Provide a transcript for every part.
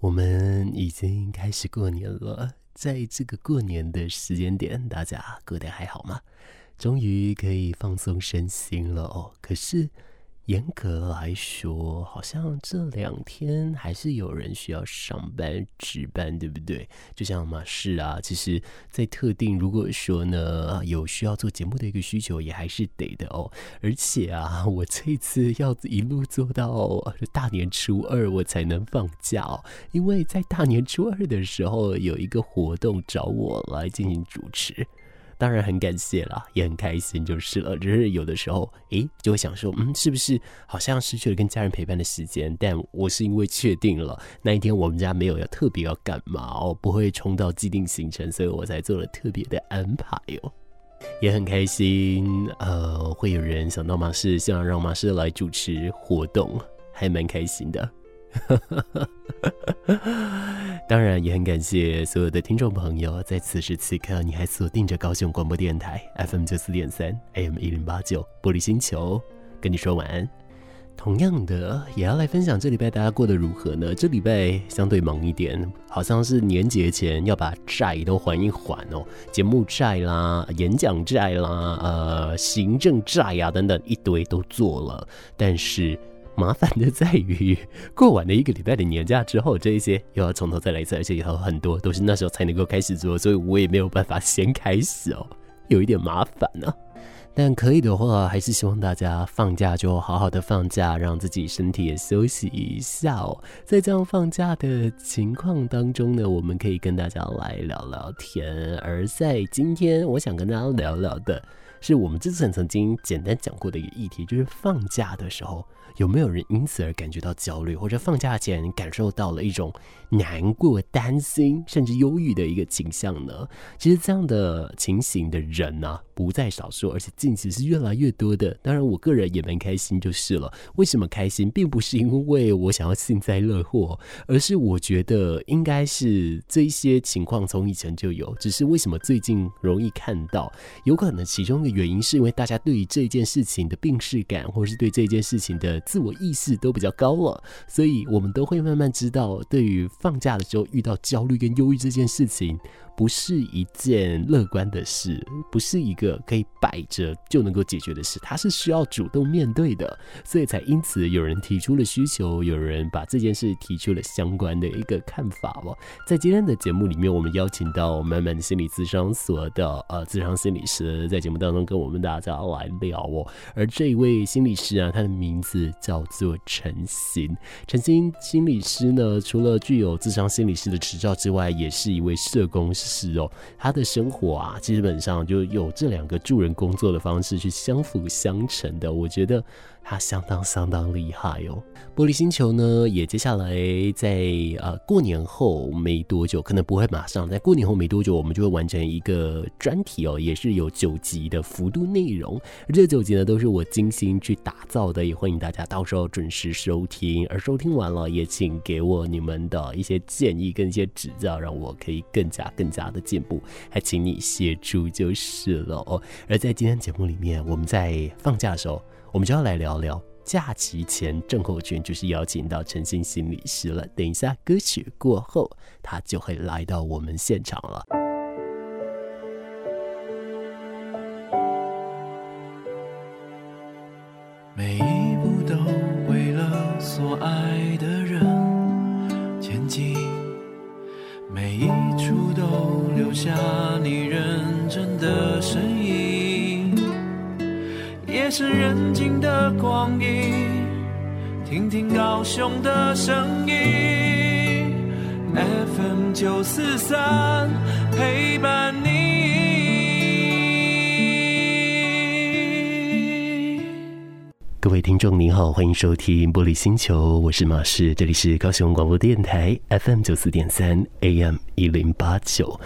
我们已经开始过年了，在这个过年的时间点，大家过得还好吗？终于可以放松身心了哦。可是。严格来说，好像这两天还是有人需要上班值班，对不对？就像马氏啊，其实，在特定如果说呢有需要做节目的一个需求，也还是得的哦。而且啊，我这次要一路做到大年初二，我才能放假哦。因为在大年初二的时候，有一个活动找我来进行主持。当然很感谢啦，也很开心就是了。只是有的时候，诶，就会想说，嗯，是不是好像失去了跟家人陪伴的时间？但我是因为确定了那一天我们家没有要特别要干嘛哦，不会冲到既定行程，所以我才做了特别的安排哦。也很开心，呃，会有人想到马氏，希望让马氏来主持活动，还蛮开心的。当然也很感谢所有的听众朋友，在此时此刻你还锁定着高雄广播电台 FM 九四点三 AM 一零八九玻璃星球，跟你说晚安。同样的，也要来分享这礼拜大家过得如何呢？这礼拜相对忙一点，好像是年节前要把债都还一还哦，节目债啦、演讲债啦、呃、行政债呀、啊、等等一堆都做了，但是。麻烦的在于，过完了一个礼拜的年假之后，这一些又要从头再来一次，而且以后很多都是那时候才能够开始做，所以我也没有办法先开始哦，有一点麻烦呢、但可以的话，还是希望大家放假就好好的放假，让自己身体也休息一下哦。在这样放假的情况当中呢，我们可以跟大家来聊聊天。而在今天，我想跟大家聊聊的是我们之前曾经简单讲过的一个议题，就是放假的时候。有没有人因此而感觉到焦虑，或者放假前感受到了一种难过、担心，甚至忧郁的一个倾向呢？其实这样的情形的人呢、不在少数，而且近期是越来越多的。当然，我个人也蛮开心就是了。为什么开心，并不是因为我想要幸灾乐祸，而是我觉得应该是这一些情况从以前就有，只是为什么最近容易看到？有可能其中的原因是因为大家对于这件事情的病视感，或是对这件事情的。自我意识都比较高了，所以我们都会慢慢知道，对于放假的时候遇到焦虑跟忧郁这件事情。不是一件乐观的事，不是一个可以摆着就能够解决的事，它是需要主动面对的，所以才因此有人提出了需求，有人把这件事提出了相关的一个看法哦。在今天的节目里面，我们邀请到满满的心理咨商所的呃咨商心理师，在节目当中跟我们大家来聊哦。而这一位心理师啊，他的名字叫做陈鑫。陈鑫心理师呢，除了具有咨商心理师的执照之外，也是一位社工师。是哦，他的生活啊，基本上就有这两个助人工作的方式去相辅相成的。我觉得。他相当相当厉害哦！玻璃星球呢，也接下来在呃过年后没多久，可能不会马上，在过年后没多久，我们就会完成一个专题哦，也是有九集的幅度内容。而这九集呢，都是我精心去打造的，也欢迎大家到时候准时收听。而收听完了，也请给我你们的一些建议跟一些指教，让我可以更加更加的进步。还请你协助就是了哦。而在今天节目里面，我们在放假的时候。我们就要来聊聊假期前症候群，就是邀请到陈星心理师了。等一下歌曲过后，他就会来到我们现场了。高雄的声音，FM 九四三陪伴你。各位听众您好，欢迎收听玻璃星球，我是马世，这里是高雄广播电台 FM 九四点三 AM 一零八九。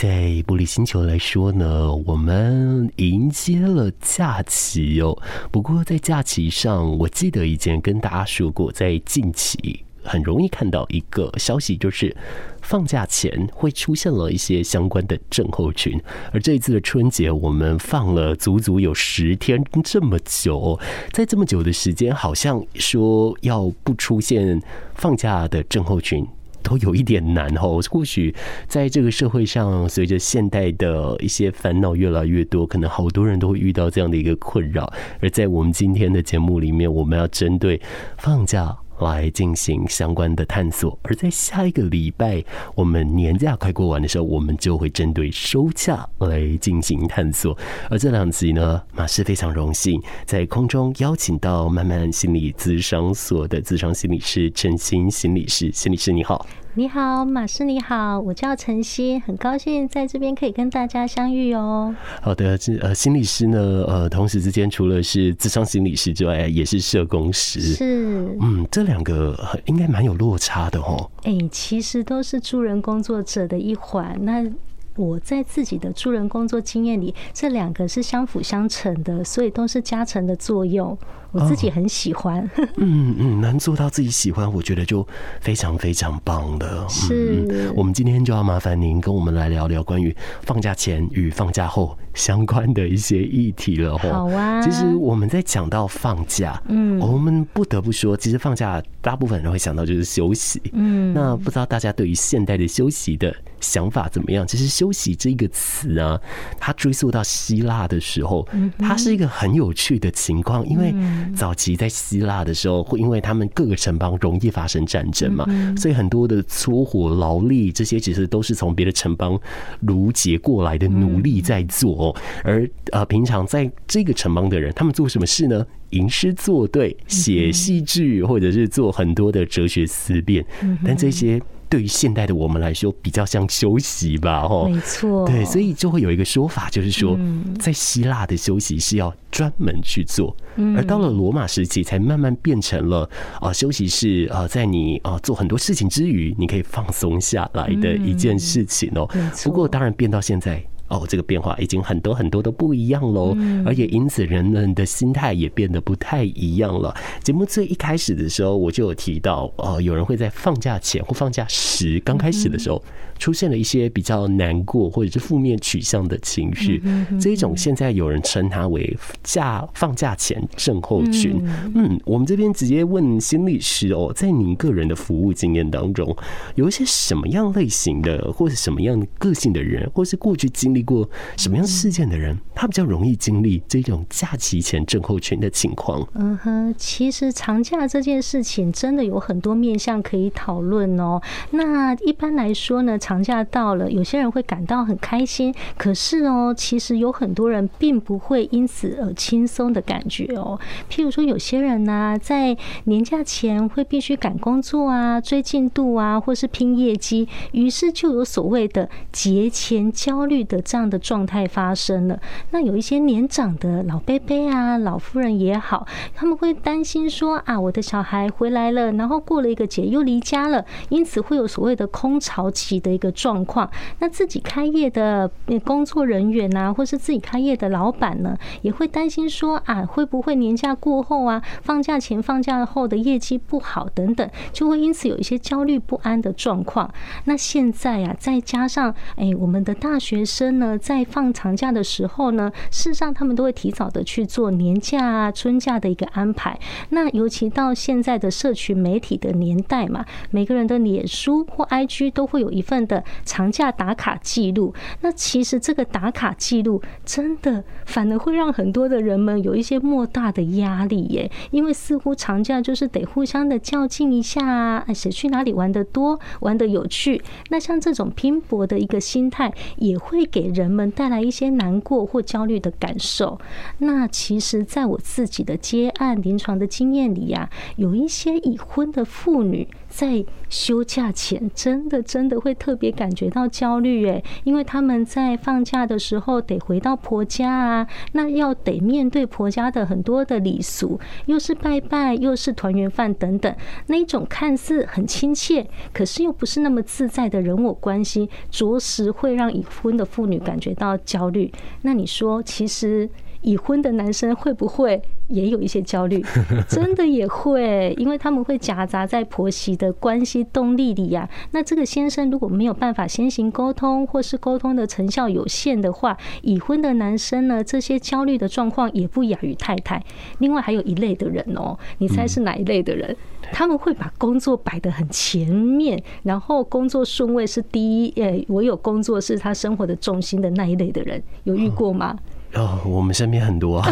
在玻璃星球来说呢，我们迎接了假期哦。不过在假期上，我记得以前跟大家说过，在近期很容易看到一个消息，就是放假前会出现了一些相关的症候群。而这一次的春节，我们放了足足有十天这么久，在这么久的时间，好像说要不出现放假的症候群。都有一点难哦。或许在这个社会上，随着现代的一些烦恼越来越多，可能好多人都会遇到这样的一个困扰。而在我们今天的节目里面，我们要针对放假。来进行相关的探索，而在下一个礼拜，我们年假快过完的时候，我们就会针对收假来进行探索。而这两集呢，马氏非常荣幸在空中邀请到慢慢心理咨商所的咨商心理师陈欣心理师，心理师你好。你好，马师你好，我叫陈欣，很高兴在这边可以跟大家相遇哦。好的，这呃心理师呢，呃同时之间除了是智商心理师之外，也是社工师。是，嗯，这两个应该蛮有落差的哦。哎、欸，其实都是助人工作者的一环。那我在自己的助人工作经验里，这两个是相辅相成的，所以都是加成的作用。我自己很喜欢，嗯 嗯，能做到自己喜欢，我觉得就非常非常棒的。是、嗯，我们今天就要麻烦您跟我们来聊聊关于放假前与放假后相关的一些议题了。好啊，其实我们在讲到放假，嗯，我们不得不说，其实放假大部分人会想到就是休息，嗯，那不知道大家对于现代的休息的想法怎么样？其实“休息”这个词啊，它追溯到希腊的时候，它是一个很有趣的情况，因为。早期在希腊的时候，会因为他们各个城邦容易发生战争嘛，所以很多的粗活劳力这些其实都是从别的城邦掳劫过来的奴隶在做。而呃，平常在这个城邦的人，他们做什么事呢？吟诗作对、写戏剧，或者是做很多的哲学思辨。但这些。对于现代的我们来说，比较像休息吧，哦，没错，对，所以就会有一个说法，就是说，在希腊的休息是要专门去做，而到了罗马时期，才慢慢变成了啊，休息是啊，在你啊做很多事情之余，你可以放松下来的一件事情哦。不过，当然变到现在。哦，这个变化已经很多很多都不一样喽，而且因此人们的心态也变得不太一样了。节目最一开始的时候，我就有提到，哦，有人会在放假前或放假时刚开始的时候，出现了一些比较难过或者是负面取向的情绪。这一种现在有人称它为假放假前症候群。嗯，我们这边直接问心理师哦，在您个人的服务经验当中，有一些什么样类型的，或者什么样个性的人，或是过去经历。过什么样事件的人，他比较容易经历这种假期前症候群的情况？嗯哼，其实长假这件事情真的有很多面向可以讨论哦。那一般来说呢，长假到了，有些人会感到很开心，可是哦，其实有很多人并不会因此而轻松的感觉哦。譬如说，有些人呢，在年假前会必须赶工作啊、追进度啊，或是拼业绩，于是就有所谓的节前焦虑的。这样的状态发生了，那有一些年长的老伯伯啊、老夫人也好，他们会担心说啊，我的小孩回来了，然后过了一个节又离家了，因此会有所谓的空巢期的个状况。那自己开业的工作人员啊，或是自己开业的老板呢，也会担心说啊，会不会年假过后啊，放假前、放假后的业绩不好等等，就会因此有一些焦虑不安的状况。那现在啊，再加上哎，我们的大学生。呢在放长假的时候呢，事实上他们都会提早的去做年假啊、春假的一个安排。那尤其到现在的社群媒体的年代嘛，每个人的脸书或 IG 都会有一份的长假打卡记录。那其实这个打卡记录真的反而会让很多的人们有一些莫大的压力耶，因为似乎长假就是得互相的较劲一下啊，谁去哪里玩得多、玩得有趣。那像这种拼搏的一个心态，也会给人们带来一些难过或焦虑的感受。那其实，在我自己的接案临床的经验里呀，有一些已婚的妇女在休假前，真的真的会特别感觉到焦虑诶，因为他们在放假的时候得回到婆家啊，那要得面对婆家的很多的礼俗，又是拜拜，又是团圆饭等等，那一种看似很亲切，可是又不是那么自在的人我关系，着实会让已婚的妇女感觉到焦虑。那你说，其实已婚的男生会不会也有一些焦虑，真的也会，因为他们会夹杂在婆媳的关系动力里呀。那这个先生如果没有办法先行沟通，或是沟通的成效有限的话，已婚的男生呢，这些焦虑的状况也不亚于太太。另外还有一类的人哦，你猜是哪一类的人？他们会把工作摆得很前面，然后工作顺位是第一，诶，我有工作是他生活的重心的那一类的人，有遇过吗？哦，哦我们身边很多，啊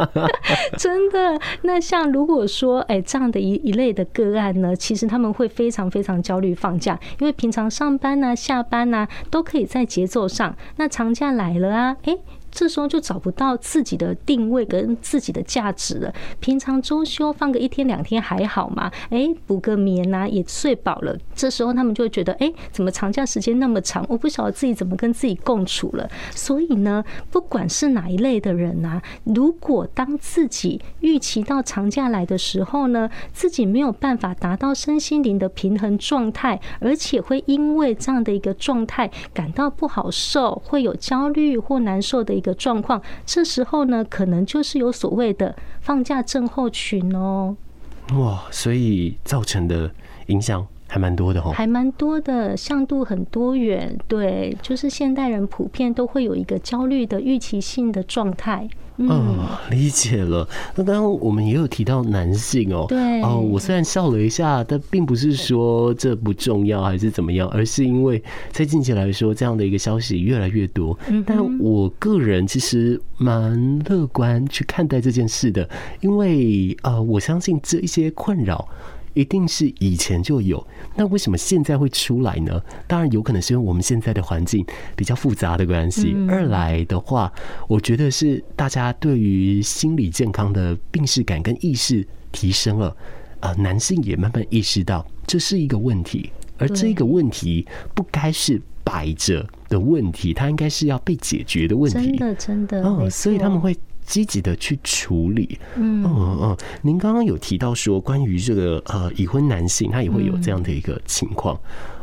真的。那像如果说，哎，这样的一一类的个案呢，其实他们会非常非常焦虑放假，因为平常上班呐、下班呐，都可以在节奏上，那长假来了啊，哎。这时候就找不到自己的定位跟自己的价值了。平常周休放个一天两天还好嘛？哎，补个眠呐，也睡饱了。这时候他们就会觉得，哎，怎么长假时间那么长？我不晓得自己怎么跟自己共处了。所以呢，不管是哪一类的人呐，如果当自己预期到长假来的时候呢，自己没有办法达到身心灵的平衡状态，而且会因为这样的一个状态感到不好受，会有焦虑或难受的一的状况，这时候呢，可能就是有所谓的放假症候群哦。哇，所以造成的影响还蛮多的哦，还蛮多的，向度很多元。对，就是现代人普遍都会有一个焦虑的预期性的状态。嗯，理解了。那刚刚我们也有提到男性哦，对哦，我虽然笑了一下，但并不是说这不重要还是怎么样，而是因为在近期来说，这样的一个消息越来越多。但我个人其实蛮乐观去看待这件事的，因为呃，我相信这一些困扰。一定是以前就有，那为什么现在会出来呢？当然有可能是因为我们现在的环境比较复杂的关系。二来的话，我觉得是大家对于心理健康的病视感跟意识提升了，呃，男性也慢慢意识到这是一个问题，而这个问题不该是摆着的问题，它应该是要被解决的问题。真的，真的，哦，所以他们会。积极的去处理，嗯。嗯嗯，您刚刚有提到说，关于这个呃已婚男性，他也会有这样的一个情况。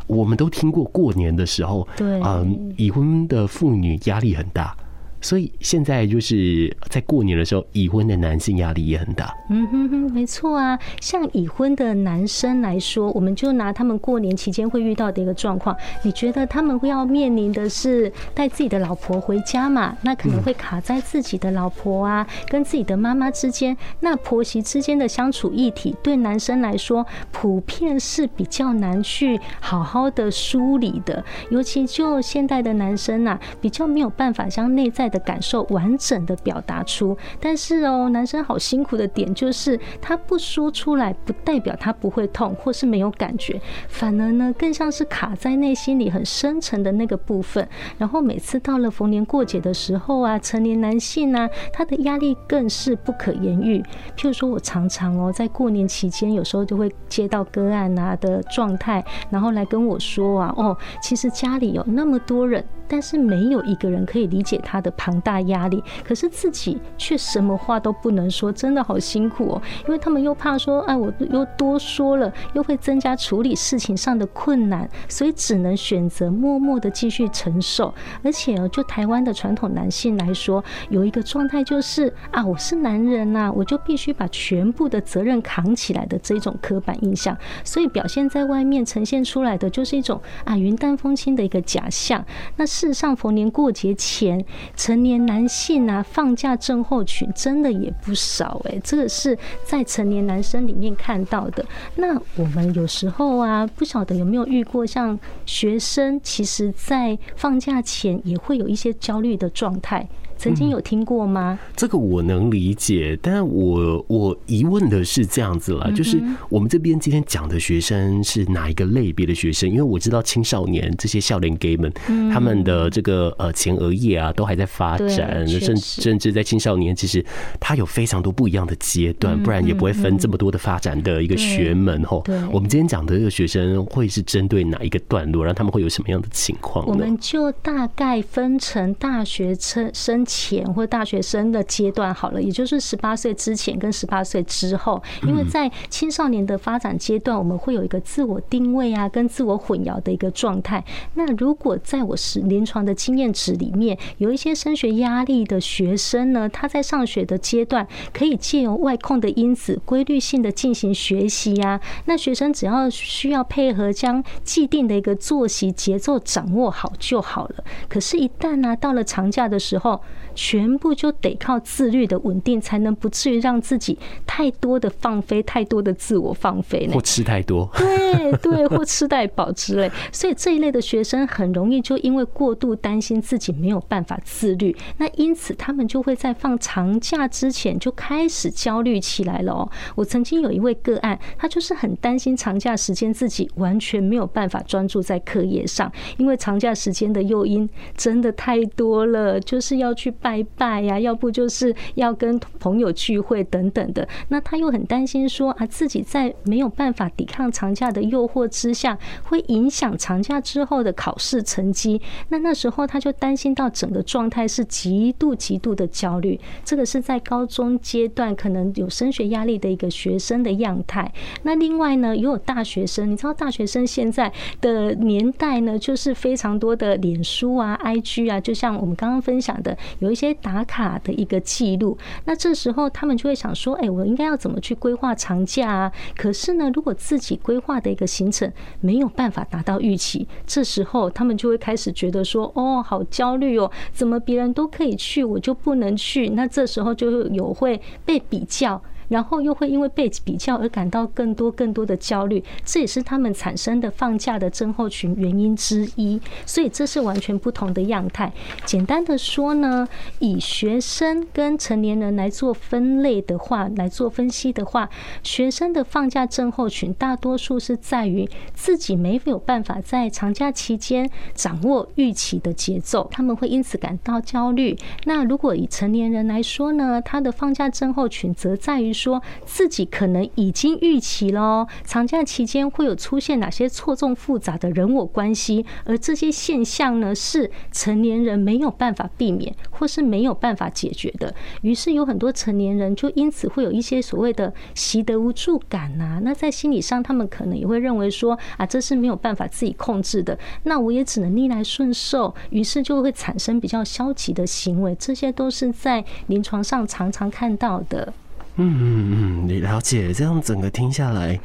我们都听过过年的时候，对，嗯，已婚的妇女压力很大。所以现在就是在过年的时候，已婚的男性压力也很大。嗯哼哼，没错啊。像已婚的男生来说，我们就拿他们过年期间会遇到的一个状况，你觉得他们会要面临的是带自己的老婆回家嘛？那可能会卡在自己的老婆啊，跟自己的妈妈之间。那婆媳之间的相处议题，对男生来说，普遍是比较难去好好的梳理的。尤其就现代的男生啊，比较没有办法将内在的感受完整的表达出，但是哦，男生好辛苦的点就是他不说出来，不代表他不会痛或是没有感觉，反而呢更像是卡在内心里很深沉的那个部分。然后每次到了逢年过节的时候啊，成年男性呢，他的压力更是不可言喻。譬如说，我常常哦在过年期间，有时候就会接到个案啊的状态，然后来跟我说啊，哦，其实家里有那么多人。但是没有一个人可以理解他的庞大压力，可是自己却什么话都不能说，真的好辛苦哦。因为他们又怕说，哎，我又多说了，又会增加处理事情上的困难，所以只能选择默默的继续承受。而且哦，就台湾的传统男性来说，有一个状态就是啊，我是男人呐，我就必须把全部的责任扛起来的这种刻板印象，所以表现在外面呈现出来的就是一种啊云淡风轻的一个假象。那是。事实上，逢年过节前，成年男性啊，放假症候群真的也不少哎、这个是在成年男生里面看到的。那我们有时候啊，不晓得有没有遇过，像学生，其实在放假前也会有一些焦虑的状态。曾经有听过吗？嗯、这个我能理解，但我我疑问的是这样子了，就是我们这边今天讲的学生是哪一个类别的学生？因为我知道青少年这些少年 gay 们，他们的这个呃前额叶啊都还在发展，甚甚至在青少年其实他有非常多不一样的阶段，不然也不会分这么多的发展的一个学门吼。我们今天讲的这个学生会是针对哪一个段落，然后他们会有什么样的情况？我们就大概分成大学生生。前或大学生的阶段好了，也就是十八岁之前跟十八岁之后，因为在青少年的发展阶段，我们会有一个自我定位啊，跟自我混淆的一个状态。那如果在我是临床的经验值里面，有一些升学压力的学生呢，他在上学的阶段可以借由外控的因子，规律性的进行学习呀。那学生只要需要配合将既定的一个作息节奏掌握好就好了。可是，一旦呢到了长假的时候，全部就得靠自律的稳定，才能不至于让自己太多的放飞，太多的自我放飞，或吃太多，对对，或吃太饱之类。所以这一类的学生很容易就因为过度担心自己没有办法自律，那因此他们就会在放长假之前就开始焦虑起来了哦。我曾经有一位个案，他就是很担心长假时间自己完全没有办法专注在课业上，因为长假时间的诱因真的太多了，就是要去。拜拜呀，要不就是要跟朋友聚会等等的。那他又很担心说啊，自己在没有办法抵抗长假的诱惑之下，会影响长假之后的考试成绩。那那时候他就担心到整个状态是极度极度的焦虑。这个是在高中阶段可能有升学压力的一个学生的样态。那另外呢，也有大学生，你知道大学生现在的年代呢，就是非常多的脸书啊、IG 啊，就像我们刚刚分享的有。一些打卡的一个记录，那这时候他们就会想说：“哎，我应该要怎么去规划长假啊？”可是呢，如果自己规划的一个行程没有办法达到预期，这时候他们就会开始觉得说：“哦，好焦虑哦，怎么别人都可以去，我就不能去？”那这时候就有会被比较。然后又会因为被比较而感到更多更多的焦虑，这也是他们产生的放假的症候群原因之一。所以这是完全不同的样态。简单的说呢，以学生跟成年人来做分类的话，来做分析的话，学生的放假症候群大多数是在于自己没有办法在长假期间掌握预期的节奏，他们会因此感到焦虑。那如果以成年人来说呢，他的放假症候群则在于。说自己可能已经预期了，长假期间会有出现哪些错综复杂的人我关系，而这些现象呢，是成年人没有办法避免或是没有办法解决的。于是有很多成年人就因此会有一些所谓的习得无助感呐。那在心理上，他们可能也会认为说啊，这是没有办法自己控制的，那我也只能逆来顺受。于是就会产生比较消极的行为，这些都是在临床上常常看到的。嗯嗯嗯，你了解，这样整个听下来，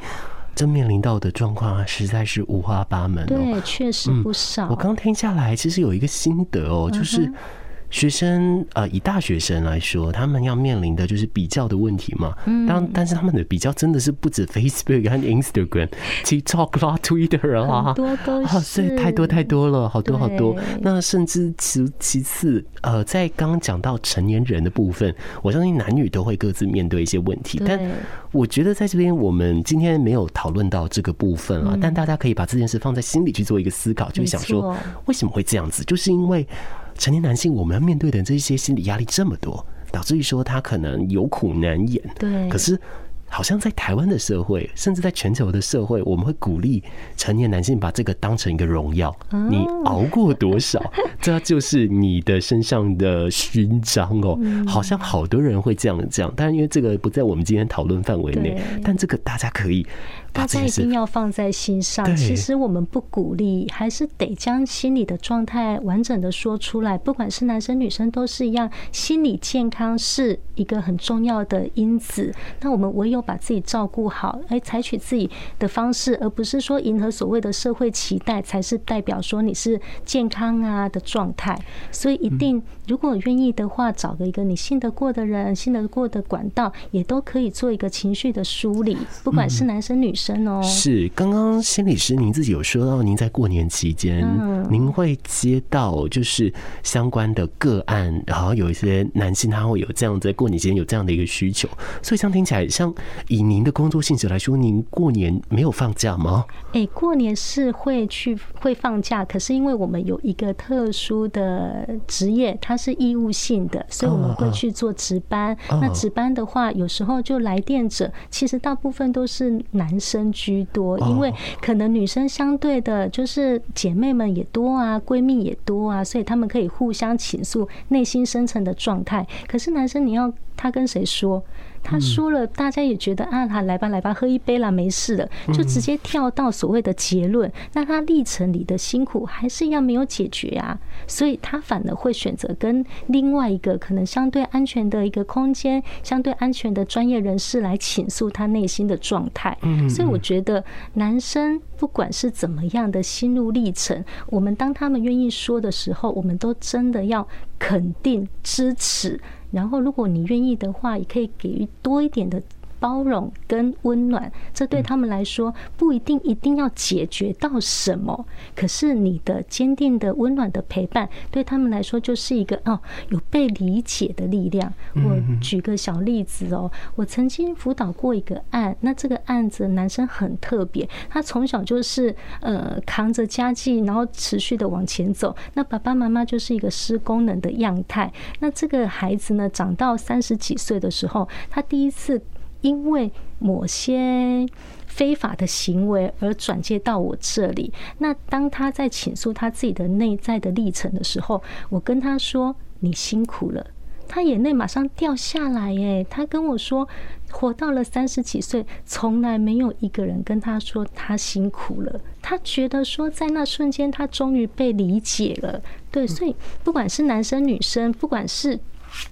正面临到的状况啊，实在是五花八门哦。对，确实不少。我刚听下来，其实有一个心得哦，就是。学生呃，以大学生来说，他们要面临的就是比较的问题嘛。当但是他们的比较真的是不止 Facebook 和 Instagram、TikTok 啦、Twitter 啊，多都是，所以太多太多了，好多好多。那甚至其其次，呃，在刚刚讲到成年人的部分，我相信男女都会各自面对一些问题。但我觉得在这边，我们今天没有讨论到这个部分啊。但大家可以把这件事放在心里去做一个思考，就想说为什么会这样子，就是因为。成年男性，我们要面对的这些心理压力这么多，导致于说他可能有苦难言。对，可是。好像在台湾的社会，甚至在全球的社会，我们会鼓励成年男性把这个当成一个荣耀。你熬过多少，这就是你的身上的勋章哦。好像好多人会这样这样，但是因为这个不在我们今天讨论范围内，但这个大家可以大家一定要放在心上。其实我们不鼓励，还是得将心理的状态完整的说出来。不管是男生女生都是一样，心理健康是一个很重要的因子。那我们唯有。把自己照顾好，哎，采取自己的方式，而不是说迎合所谓的社会期待，才是代表说你是健康啊的状态。所以一定，如果愿意的话，找个一个你信得过的人，信得过的管道，也都可以做一个情绪的梳理，不管是男生女生哦。是，刚刚心理师您自己有说到，您在过年期间，您会接到就是相关的个案，然后有一些男性他会有这样在过年期间有这样的一个需求，所以像听起来像。以您的工作性质来说，您过年没有放假吗？哎，过年是会去会放假，可是因为我们有一个特殊的职业，它是义务性的，所以我们会去做值班。那值班的话，有时候就来电者，其实大部分都是男生。生居多，因为可能女生相对的就是姐妹们也多啊，闺蜜也多啊，所以他们可以互相倾诉内心深层的状态。可是男生，你要他跟谁说？他说了，大家也觉得啊，他来吧来吧，喝一杯啦，没事的，就直接跳到所谓的结论。那他历程里的辛苦还是一样没有解决啊，所以他反而会选择跟另外一个可能相对安全的一个空间、相对安全的专业人士来倾诉他内心的状态。所以我觉得男生不管是怎么样的心路历程，我们当他们愿意说的时候，我们都真的要肯定支持。然后，如果你愿意的话，也可以给予多一点的。包容跟温暖，这对他们来说不一定一定要解决到什么，可是你的坚定的温暖的陪伴，对他们来说就是一个哦，有被理解的力量。我举个小例子哦，我曾经辅导过一个案，那这个案子男生很特别，他从小就是呃扛着家计，然后持续的往前走。那爸爸妈妈就是一个失功能的样态。那这个孩子呢，长到三十几岁的时候，他第一次。因为某些非法的行为而转接到我这里。那当他在倾诉他自己的内在的历程的时候，我跟他说：“你辛苦了。”他眼泪马上掉下来。哎，他跟我说：“活到了三十几岁，从来没有一个人跟他说他辛苦了。”他觉得说，在那瞬间，他终于被理解了。对，所以不管是男生女生，不管是。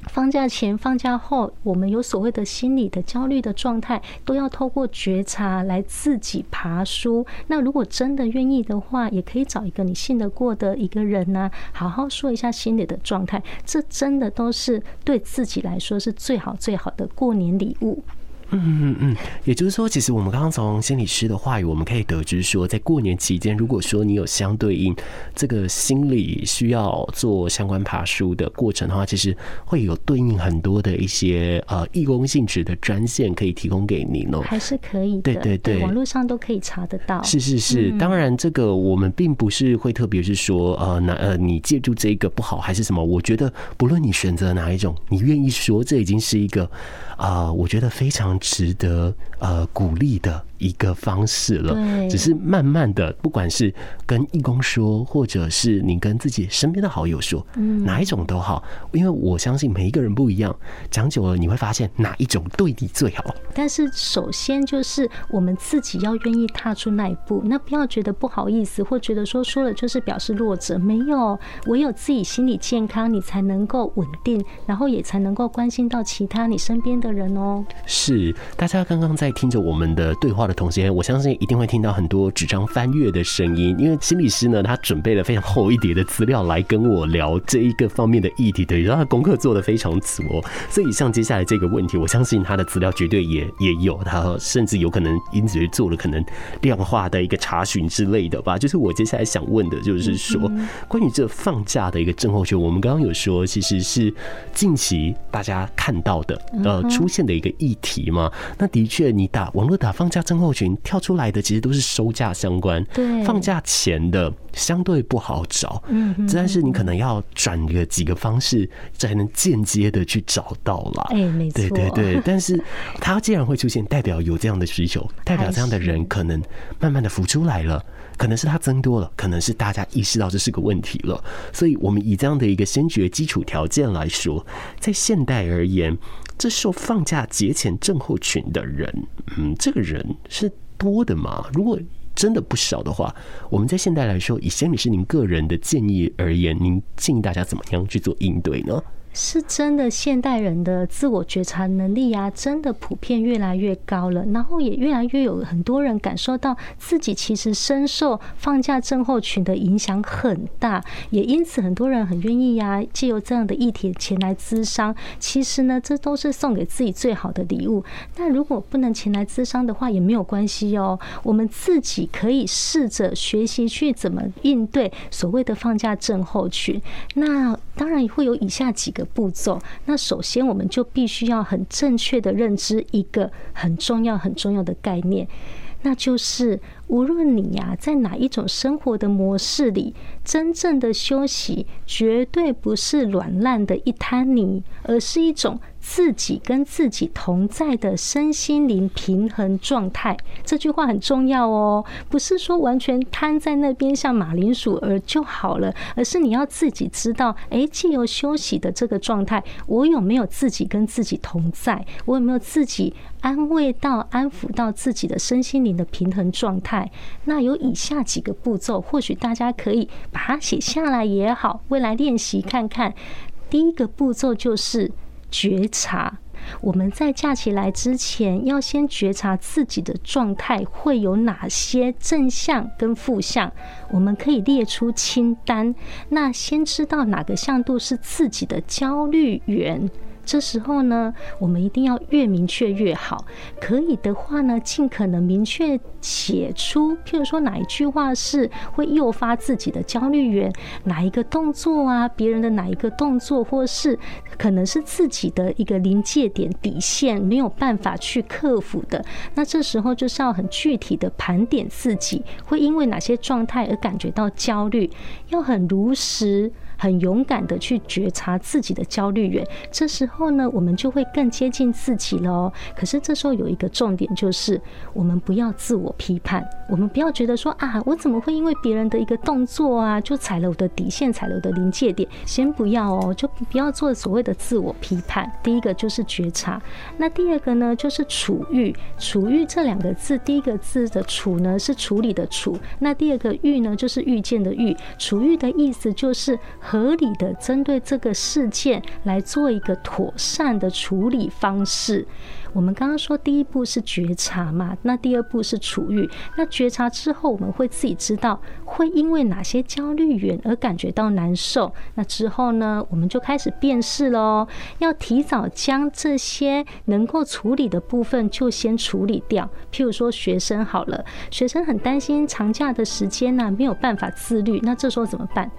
放假前、放假后，我们有所谓的心理的焦虑的状态，都要透过觉察来自己爬书。那如果真的愿意的话，也可以找一个你信得过的一个人呢，好好说一下心理的状态。这真的都是对自己来说是最好最好的过年礼物。嗯嗯嗯，也就是说，其实我们刚刚从心理师的话语，我们可以得知说，在过年期间，如果说你有相对应这个心理需要做相关爬书的过程的话，其实会有对应很多的一些呃义工性质的专线可以提供给您哦，还是可以的，对对对，网络上都可以查得到。是是是，当然这个我们并不是会特别是说呃哪呃你借助这个不好还是什么，我觉得不论你选择哪一种，你愿意说，这已经是一个。啊、我觉得非常值得呃鼓励的一个方式了。只是慢慢的，不管是跟义工说，或者是你跟自己身边的好友说，哪一种都好，因为我相信每一个人不一样，讲久了你会发现哪一种对你最好。但是首先就是我们自己要愿意踏出那一步，那不要觉得不好意思，或觉得说说了就是表示弱者。没有，唯有自己心理健康，你才能够稳定，然后也才能够关心到其他你身边的人哦。是，大家刚刚在听着我们的对话的同时，我相信一定会听到很多纸张翻阅的声音，因为心理师呢，他准备了非常厚一叠的资料来跟我聊这一个方面的议题，对，然后他功课做得非常足哦。所以像接下来这个问题，我相信他的资料绝对也也有，他甚至有可能因此做了可能量化的一个查询之类的吧。就是我接下来想问的，就是说关于这放假的一个症候群，我们刚刚有说，其实是近期大家看到的呃出现的。一个议题嘛，那的确，你打网络打放假症候群跳出来的，其实都是收假相关。对，放假前的相对不好找，嗯，但是你可能要转个几个方式，才能间接的去找到啦。哎，没错，对对对。但是它既然会出现，代表有这样的需求，代表这样的人可能慢慢的浮出来了，可能是他增多了，可能是大家意识到这是个问题了。所以，我们以这样的一个先决基础条件来说，在现代而言。这受放假节前症候群的人，嗯，这个人是多的吗？如果真的不少的话，我们在现代来说，以先米是您个人的建议而言，您建议大家怎么样去做应对呢？是真的，现代人的自我觉察能力啊，真的普遍越来越高了。然后也越来越有很多人感受到自己其实深受放假症候群的影响很大，也因此很多人很愿意呀，借由这样的议题前来咨商。其实呢，这都是送给自己最好的礼物。但如果不能前来咨商的话，也没有关系哦。我们自己可以试着学习去怎么应对所谓的放假症候群。那当然也会有以下几个。步骤，那首先我们就必须要很正确的认知一个很重要很重要的概念，那就是无论你呀在哪一种生活的模式里，真正的休息绝对不是软烂的一滩泥，而是一种自己跟自己同在的身心灵平衡状态。这句话很重要哦，不是说完全瘫在那边像马铃薯儿就好了，而是你要自己知道，哎，借由休息的这个状态，我有没有自己跟自己同在？我有没有自己安慰到、安抚到自己的身心灵的平衡状态？那有以下几个步骤，或许大家可以把它写下来也好，未来练习看看。第一个步骤就是觉察。我们在假期来之前，要先觉察自己的状态会有哪些正向跟负向，我们可以列出清单。那先知道哪个向度是自己的焦虑源。这时候呢，我们一定要越明确越好。可以的话呢，尽可能明确写出，譬如说哪一句话是会诱发自己的焦虑源，哪一个动作啊，别人的哪一个动作，或是可能是自己的一个临界点底线没有办法去克服的。那这时候就是要很具体的盘点自己会因为哪些状态而感觉到焦虑，要很如实。很勇敢的去觉察自己的焦虑源，这时候呢，我们就会更接近自己了。可是这时候有一个重点，就是我们不要自我批判，我们不要觉得说啊，我怎么会因为别人的一个动作啊，就踩了我的底线，踩了我的临界点？先不要哦，就不要做所谓的自我批判。第一个就是觉察，那第二个呢，就是处遇。处遇这两个字，第一个字的处呢是处理的处，那第二个遇呢就是遇见的遇。处遇的意思就是。合理的针对这个事件来做一个妥善的处理方式。我们刚刚说第一步是觉察嘛，那第二步是处遇。那觉察之后，我们会自己知道会因为哪些焦虑源而感觉到难受。那之后呢，我们就开始辨识喽，要提早将这些能够处理的部分就先处理掉。譬如说学生好了，学生很担心长假的时间呢，没有办法自律，那这时候怎么办？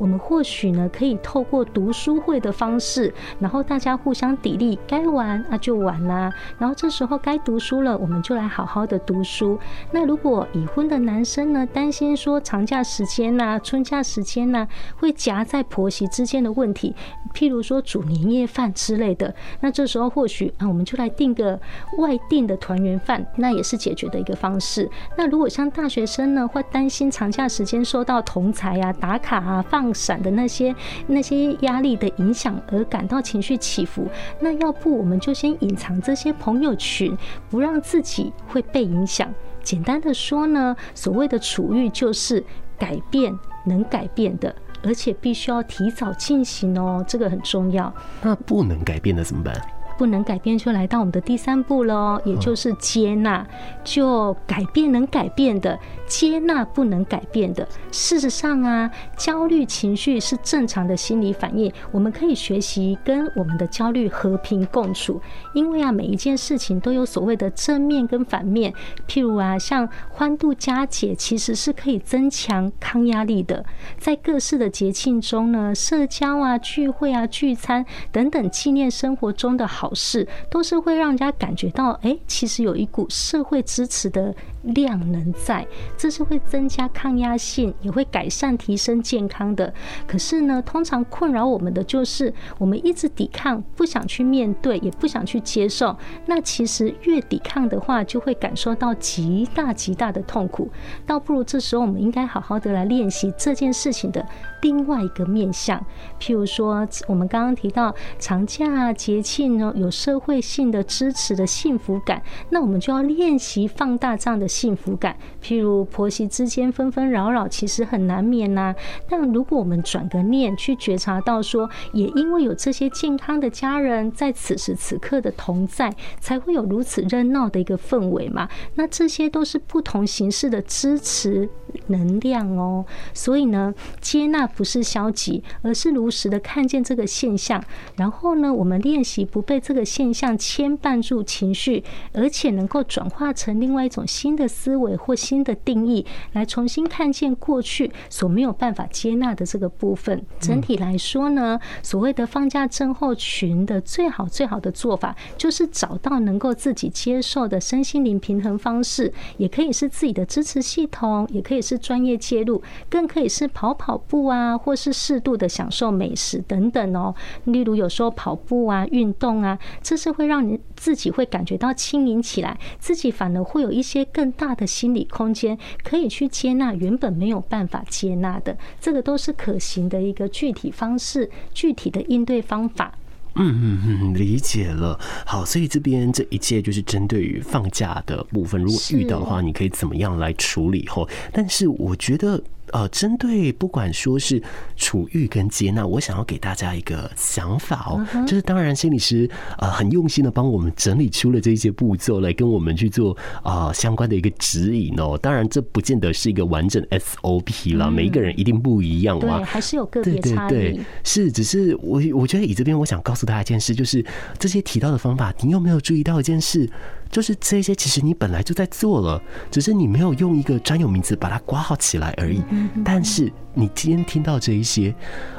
我们或许呢，可以透过读书会的方式，然后大家互相砥砺，该玩啊就玩啦。然后这时候该读书了，我们就来好好的读书。那如果已婚的男生呢，担心说长假时间呐、春假时间呐，会夹在婆媳之间的问题，譬如说煮年夜饭之类的，那这时候或许啊，我们就来订个外订的团圆饭，那也是解决的一个方式。那如果像大学生呢，会担心长假时间受到同侪啊打卡啊放闪的那些那些压力的影响而感到情绪起伏，那要不我们就先隐藏这些朋友群，不让自己会被影响。简单的说呢，所谓的处遇就是改变能改变的，而且必须要提早进行哦，这个很重要。那不能改变的怎么办？不能改变，就来到我们的第三步喽，也就是接纳。就改变能改变的，接纳不能改变的。事实上啊，焦虑情绪是正常的心理反应，我们可以学习跟我们的焦虑和平共处。因为啊，每一件事情都有所谓的正面跟反面。譬如啊，像欢度佳节，其实是可以增强抗压力的。在各式的节庆中呢，社交啊、聚会啊、聚餐等等，纪念生活中的好。事，都是会让人家感觉到，哎，其实有一股社会支持的量能在，这是会增加抗压性，也会改善提升健康的。可是呢，通常困扰我们的就是，我们一直抵抗，不想去面对，也不想去接受。那其实越抵抗的话，就会感受到极大极大的痛苦。倒不如这时候，我们应该好好的来练习这件事情的另外一个面向。譬如说，我们刚刚提到长假节庆呢。有社会性的支持的幸福感，那我们就要练习放大这样的幸福感。譬如婆媳之间纷纷扰扰，其实很难免呐。但如果我们转个念，去觉察到说，也因为有这些健康的家人在此时此刻的同在，才会有如此热闹的一个氛围嘛。那这些都是不同形式的支持能量哦。所以呢，接纳不是消极，而是如实的看见这个现象。然后呢，我们练习不被。这个现象牵绊住情绪，而且能够转化成另外一种新的思维或新的定义，来重新看见过去所没有办法接纳的这个部分。整体来说呢，所谓的放假症候群的最好最好的做法，就是找到能够自己接受的身心灵平衡方式，也可以是自己的支持系统，也可以是专业介入，更可以是跑跑步啊，或是适度的享受美食等等哦。例如有时候跑步啊、运动啊，这是会让你自己会感觉到轻盈起来，自己反而会有一些更大的心理空间，可以去接纳原本没有办法接纳的。这个都是可行的一个具体方式、具体的应对方法。嗯嗯嗯，理解了。好，所以这边这一切就是针对于放假的部分，如果遇到的话，你可以怎么样来处理？后，但是我觉得。呃，针对不管说是处遇跟接纳，我想要给大家一个想法哦，就是当然心理师呃很用心的帮我们整理出了这些步骤来跟我们去做啊相关的一个指引哦。当然这不见得是一个完整 SOP 啦，每一个人一定不一样嘛，对，还是有个别差异。对对对，是，只是我我觉得以这边我想告诉大家一件事，就是这些提到的方法，你有没有注意到一件事？就是这些，其实你本来就在做了，只是你没有用一个专有名词把它挂号起来而已。但是你今天听到这一些。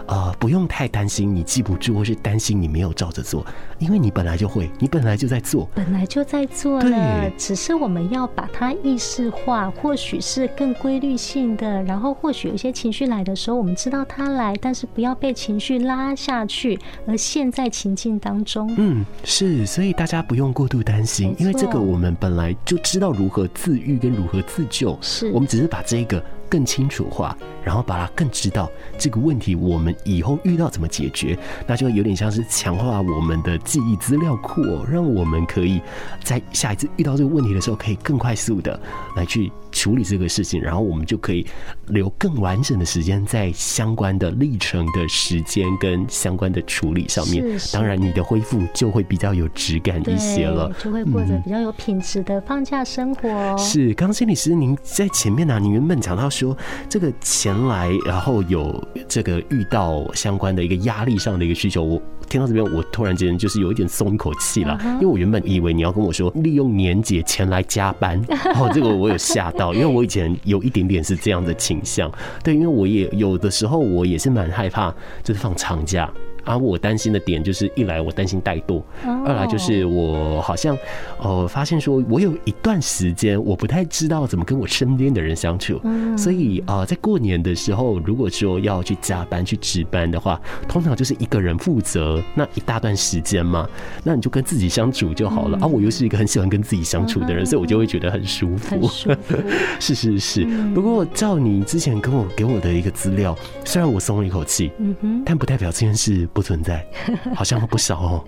呃，不用太担心你记不住，或是担心你没有照着做，因为你本来就会，你本来就在做，本来就在做了，只是我们要把它意识化，或许是更规律性的，然后或许有一些情绪来的时候，我们知道它来，但是不要被情绪拉下去，而陷在情境当中。嗯，是，所以大家不用过度担心，因为这个我们本来就知道如何自愈跟如何自救，是，我们只是把这个。更清楚化，然后把它更知道这个问题，我们以后遇到怎么解决，那就有点像是强化我们的记忆资料库哦，让我们可以在下一次遇到这个问题的时候，可以更快速的来去处理这个事情，然后我们就可以留更完整的时间在相关的历程的时间跟相关的处理上面。当然，你的恢复就会比较有质感一些了，就会过着比较有品质的放假生活。嗯、是，刚刚心理师您在前面呢、啊，你原本讲到说。说这个前来，然后有这个遇到相关的一个压力上的一个需求，我听到这边，我突然间就是有一点松一口气了，因为我原本以为你要跟我说利用年节前来加班，然 后这个我有吓到，因为我以前有一点点是这样的倾向，对，因为我也有的时候我也是蛮害怕，就是放长假。而、啊、我担心的点就是，一来我担心怠惰，二来就是我好像呃发现说，我有一段时间我不太知道怎么跟我身边的人相处，所以啊、呃，在过年的时候，如果说要去加班去值班的话，通常就是一个人负责那一大段时间嘛，那你就跟自己相处就好了。啊，我又是一个很喜欢跟自己相处的人，所以我就会觉得很舒服。是是是。不过照你之前跟我给我的一个资料，虽然我松了一口气，嗯哼，但不代表这件事。不存在，好像不少哦。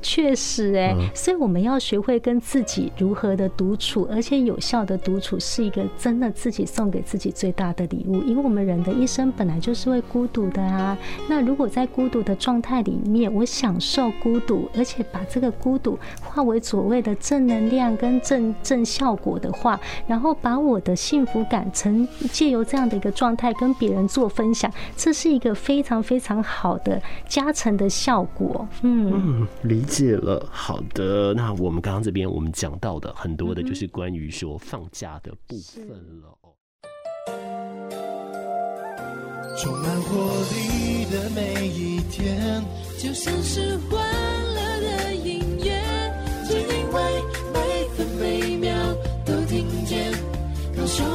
确实哎，所以我们要学会跟自己如何的独处，而且有效的独处是一个真的自己送给自己最大的礼物。因为我们人的一生本来就是会孤独的啊。那如果在孤独的状态里面，我享受孤独，而且把这个孤独化为所谓的正能量跟正正效果的话，然后把我的幸福感成借由这样的一个状态跟别人做分享，这是一个非常非常好的。加成的效果，嗯嗯，理解了。好的，那我们刚刚这边我们讲到的很多的就是关于说放假的部分了。充满活力的每一天，就像是欢乐的音乐，只因为每分每秒都听见高雄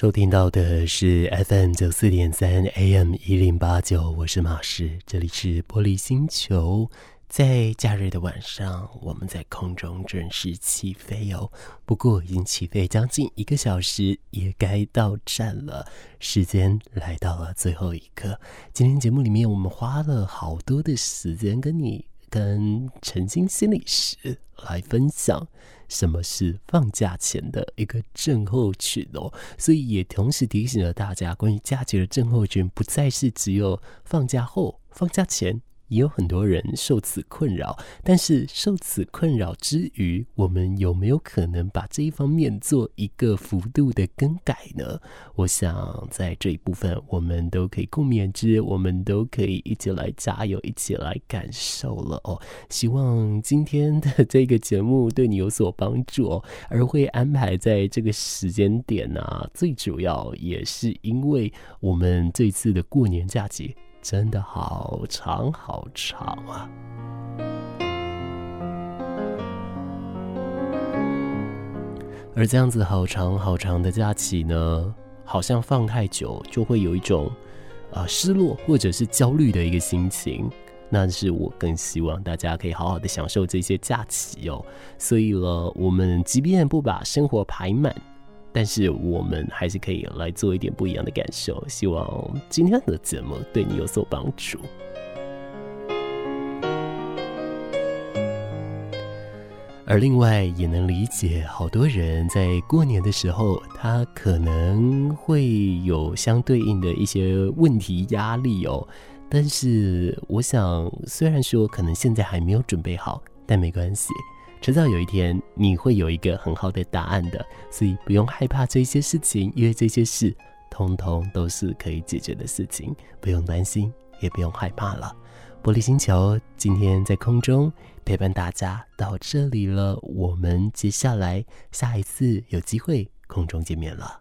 收听到的是 FM 九四点三 AM 一零八九，我是马士，这里是玻璃星球。在假日的晚上，我们在空中准时起飞哦。不过已经起飞将近一个小时，也该到站了。时间来到了最后一刻，今天节目里面我们花了好多的时间跟你跟陈经心理师来分享。什么是放假前的一个症候群哦？所以也同时提醒了大家，关于假期的症候群，不再是只有放假后、放假前也有很多人受此困扰。但是受此困扰之余，我们有没有可能把这一方面做一个幅度的更改呢？我想在这一部分，我们都可以共勉之，我们都可以一起来加油，一起来感受了哦。希望今天的这个节目对你有所帮助哦，而会安排在这个时间点呢、最主要也是因为我们这次的过年假期真的好长好长啊。而这样子好长好长的假期呢，好像放太久就会有一种啊、失落或者是焦虑的一个心情。那是我更希望大家可以好好的享受这些假期哦。所以了，我们即便不把生活排满，但是我们还是可以来做一点不一样的感受。希望今天的节目对你有所帮助。而另外也能理解，好多人在过年的时候，他可能会有相对应的一些问题压力哦。但是我想，虽然说可能现在还没有准备好，但没关系，迟早有一天你会有一个很好的答案的。所以不用害怕这些事情，因为这些事通通都是可以解决的事情，不用担心，也不用害怕了。玻璃星球今天在空中。陪伴大家到这里了，我们接下来下一次有机会空中见面了。